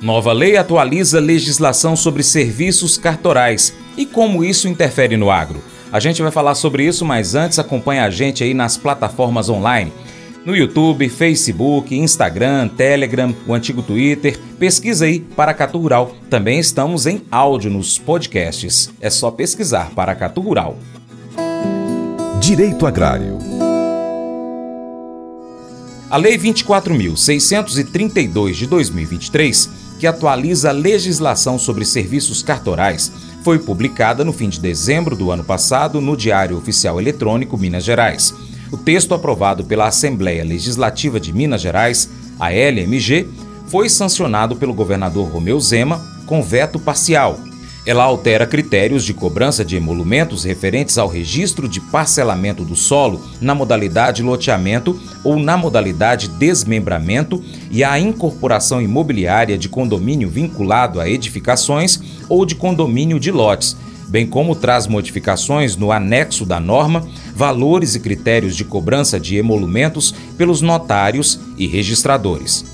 Nova lei atualiza legislação sobre serviços cartorais e como isso interfere no agro. A gente vai falar sobre isso, mas antes acompanha a gente aí nas plataformas online. No YouTube, Facebook, Instagram, Telegram, o antigo Twitter. Pesquisa aí Paracatu Rural. Também estamos em áudio nos podcasts. É só pesquisar Paracatu Rural. Direito Agrário. A Lei 24.632 de 2023 que atualiza a legislação sobre serviços cartorais, foi publicada no fim de dezembro do ano passado no Diário Oficial Eletrônico Minas Gerais. O texto aprovado pela Assembleia Legislativa de Minas Gerais, a LMG, foi sancionado pelo governador Romeu Zema com veto parcial ela altera critérios de cobrança de emolumentos referentes ao registro de parcelamento do solo na modalidade loteamento ou na modalidade desmembramento e a incorporação imobiliária de condomínio vinculado a edificações ou de condomínio de lotes, bem como traz modificações no anexo da norma, valores e critérios de cobrança de emolumentos pelos notários e registradores.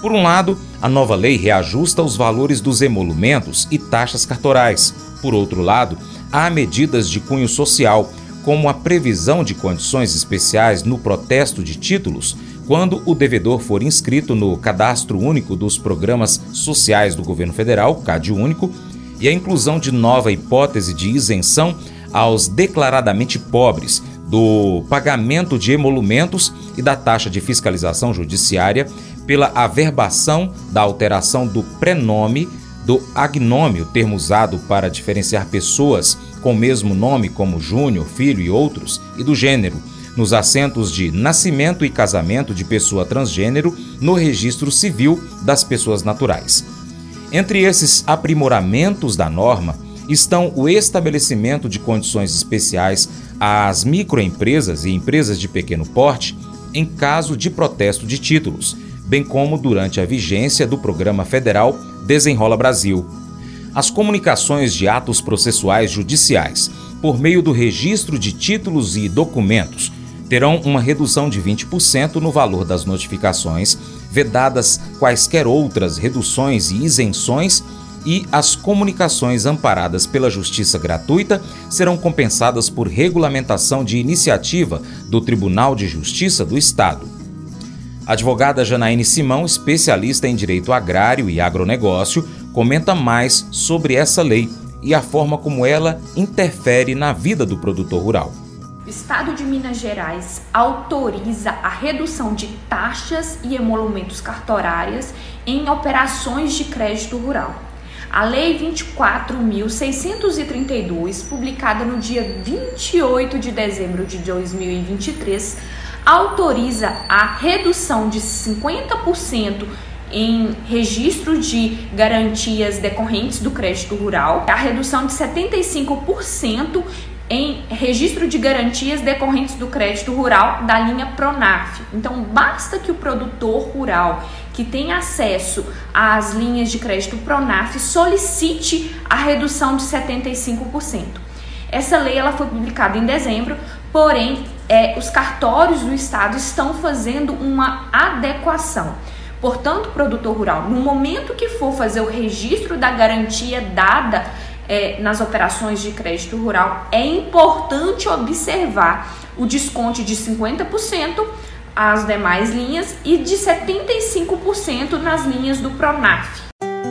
Por um lado, a nova lei reajusta os valores dos emolumentos e taxas cartorais. Por outro lado, há medidas de cunho social, como a previsão de condições especiais no protesto de títulos, quando o devedor for inscrito no Cadastro Único dos Programas Sociais do Governo Federal, CadÚnico, e a inclusão de nova hipótese de isenção aos declaradamente pobres do pagamento de emolumentos e da taxa de fiscalização judiciária pela averbação da alteração do prenome do agnômio, termo usado para diferenciar pessoas com o mesmo nome, como Júnior, Filho e outros, e do gênero, nos assentos de nascimento e casamento de pessoa transgênero no registro civil das pessoas naturais. Entre esses aprimoramentos da norma estão o estabelecimento de condições especiais às microempresas e empresas de pequeno porte em caso de protesto de títulos, bem como durante a vigência do programa federal Desenrola Brasil. As comunicações de atos processuais judiciais, por meio do registro de títulos e documentos, terão uma redução de 20% no valor das notificações, vedadas quaisquer outras reduções e isenções e as comunicações amparadas pela Justiça Gratuita serão compensadas por regulamentação de iniciativa do Tribunal de Justiça do Estado. Advogada Janaíne Simão, especialista em direito agrário e agronegócio, comenta mais sobre essa lei e a forma como ela interfere na vida do produtor rural. O Estado de Minas Gerais autoriza a redução de taxas e emolumentos cartorárias em operações de crédito rural. A Lei 24.632, publicada no dia 28 de dezembro de 2023, autoriza a redução de 50% em registro de garantias decorrentes do crédito rural, a redução de 75% em registro de garantias decorrentes do crédito rural da linha Pronaf. Então, basta que o produtor rural que tem acesso às linhas de crédito Pronaf solicite a redução de 75%. Essa lei ela foi publicada em dezembro, porém é, os cartórios do estado estão fazendo uma adequação. Portanto, produtor rural, no momento que for fazer o registro da garantia dada é, nas operações de crédito rural, é importante observar o desconto de 50% às demais linhas e de 75% nas linhas do Pronaf.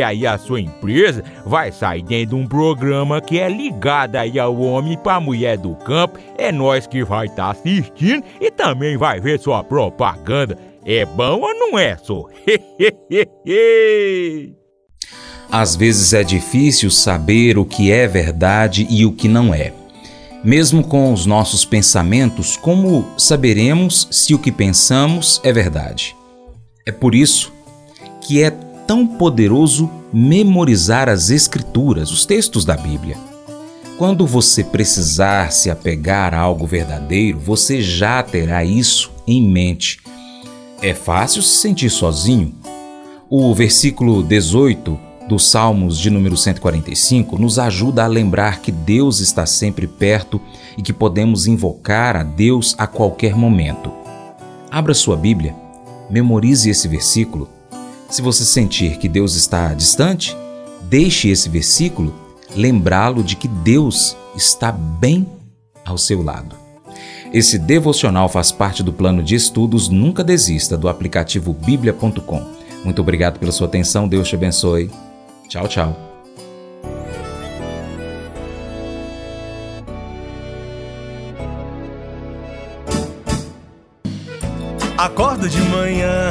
aí a sua empresa vai sair dentro de um programa que é ligado aí ao homem para mulher do campo. É nós que vai estar tá assistindo e também vai ver sua propaganda. É bom ou não é, só? Às vezes é difícil saber o que é verdade e o que não é. Mesmo com os nossos pensamentos, como saberemos se o que pensamos é verdade? É por isso que é tão poderoso memorizar as Escrituras, os textos da Bíblia. Quando você precisar se apegar a algo verdadeiro, você já terá isso em mente. É fácil se sentir sozinho? O versículo 18 dos Salmos de número 145 nos ajuda a lembrar que Deus está sempre perto e que podemos invocar a Deus a qualquer momento. Abra sua Bíblia, memorize esse versículo. Se você sentir que Deus está distante, deixe esse versículo lembrá-lo de que Deus está bem ao seu lado. Esse devocional faz parte do plano de estudos Nunca Desista do aplicativo bíblia.com. Muito obrigado pela sua atenção, Deus te abençoe. Tchau, tchau. Acordo de manhã